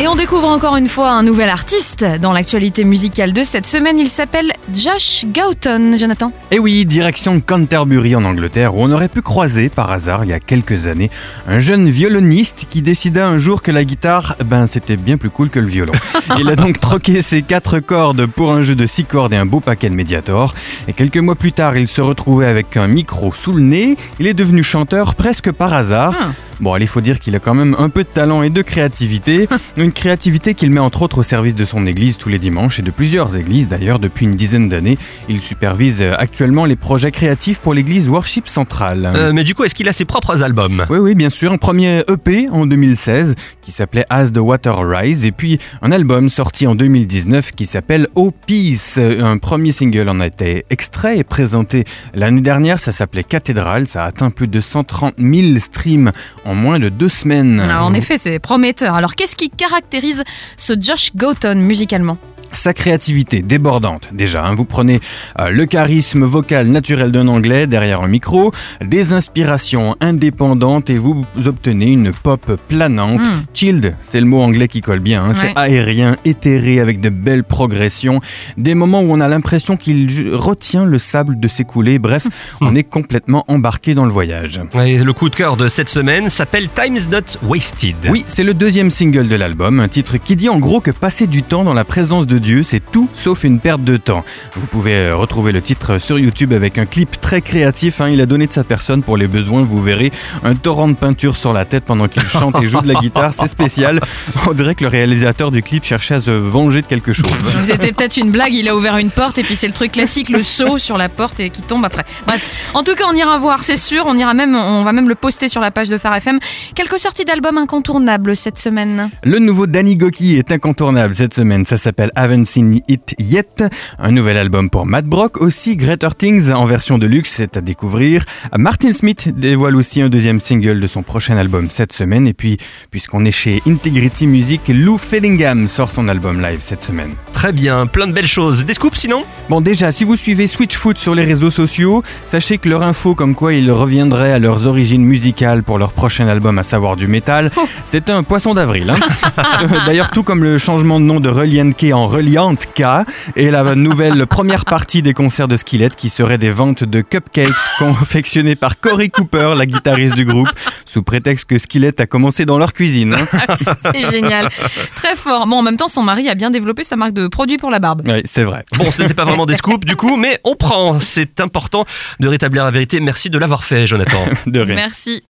Et on découvre encore une fois un nouvel artiste dans l'actualité musicale de cette semaine. Il s'appelle Josh Gauton. Jonathan Et oui, direction Canterbury en Angleterre, où on aurait pu croiser par hasard il y a quelques années un jeune violoniste qui décida un jour que la guitare, ben c'était bien plus cool que le violon. Il a donc troqué ses quatre cordes pour un jeu de six cordes et un beau paquet de Mediator. Et quelques mois plus tard, il se retrouvait avec un micro sous le nez. Il est devenu chanteur presque par hasard. Ah. Bon, allez, il faut dire qu'il a quand même un peu de talent et de créativité. Une créativité qu'il met entre autres au service de son église tous les dimanches et de plusieurs églises d'ailleurs depuis une dizaine d'années. Il supervise euh, actuellement les projets créatifs pour l'église Worship Central. Euh, mais du coup, est-ce qu'il a ses propres albums? Oui, oui, bien sûr. Un premier EP en 2016 qui s'appelait As the Water Rise et puis un album sorti en 2019 qui s'appelle Oh Peace. Un premier single en a été extrait et présenté l'année dernière. Ça s'appelait Cathédrale. Ça a atteint plus de 130 000 streams en moins de deux semaines. Ah, En effet, c'est prometteur. Alors, qu'est-ce qui caractérise ce Josh Gauton musicalement Sa créativité débordante, déjà. hein. Vous prenez euh, le charisme vocal naturel d'un anglais derrière un micro, des inspirations indépendantes et vous obtenez une pop planante. Mm. Chilled, c'est le mot anglais qui colle bien. hein. Ouais. C'est aérien, éthéré, avec de belles progressions. Des moments où on a l'impression qu'il retient le sable de s'écouler. Bref, on est complètement embarqué dans le voyage. Et Le coup de cœur de cette semaine s'appelle Time's Not Wasted. Oui, c'est le deuxième single de l'album, un titre qui dit en gros que passer du temps dans la présence de Dieu, c'est tout sauf une perte de temps. Vous pouvez euh, retrouver le titre sur YouTube avec un clip très créatif, hein. il a donné de sa personne pour les besoins, vous verrez un torrent de peinture sur la tête pendant qu'il chante et joue de la guitare, c'est spécial. On dirait que le réalisateur du clip cherchait à se venger de quelque chose. C'était peut-être une blague, il a ouvert une porte et puis c'est le truc classique, le saut sur la porte et qui tombe après. Bref, en tout cas, on ira voir, c'est sûr, on ira même, on va même le poster sur la page de Phare FM. Quelques sorties d'albums incontournables cette semaine. Le nouveau Danny Goki est incontournable cette semaine. Ça s'appelle Haven't Seen It Yet. Un nouvel album pour Matt Brock. Aussi Greater Things en version de luxe, c'est à découvrir. Martin Smith dévoile aussi un deuxième single de son prochain album cette semaine. Et puis, puisqu'on est chez Integrity Music, Lou Fellingham sort son album live cette semaine. Très bien, plein de belles choses. Des scoops sinon Bon, déjà, si vous suivez Switchfoot sur les réseaux sociaux, sachez que leur info comme quoi ils reviendraient à leurs origines musicales pour leur prochain album, à savoir du métal, c'est un poisson d'avril. hein. Euh, D'ailleurs, tout comme le changement de nom de Reliant K en Reliant K, et la nouvelle première partie des concerts de Skillet qui serait des ventes de cupcakes confectionnés par Corey Cooper, la guitariste du groupe, sous prétexte que Skillet a commencé dans leur cuisine. hein. C'est génial. Très fort. Bon, en même temps, son mari a bien développé sa marque de produits pour la barbe. Oui, c'est vrai. Bon, ce n'était pas vraiment des scoops du coup, mais on prend. C'est important de rétablir la vérité. Merci de l'avoir fait, Jonathan. De rien. Merci.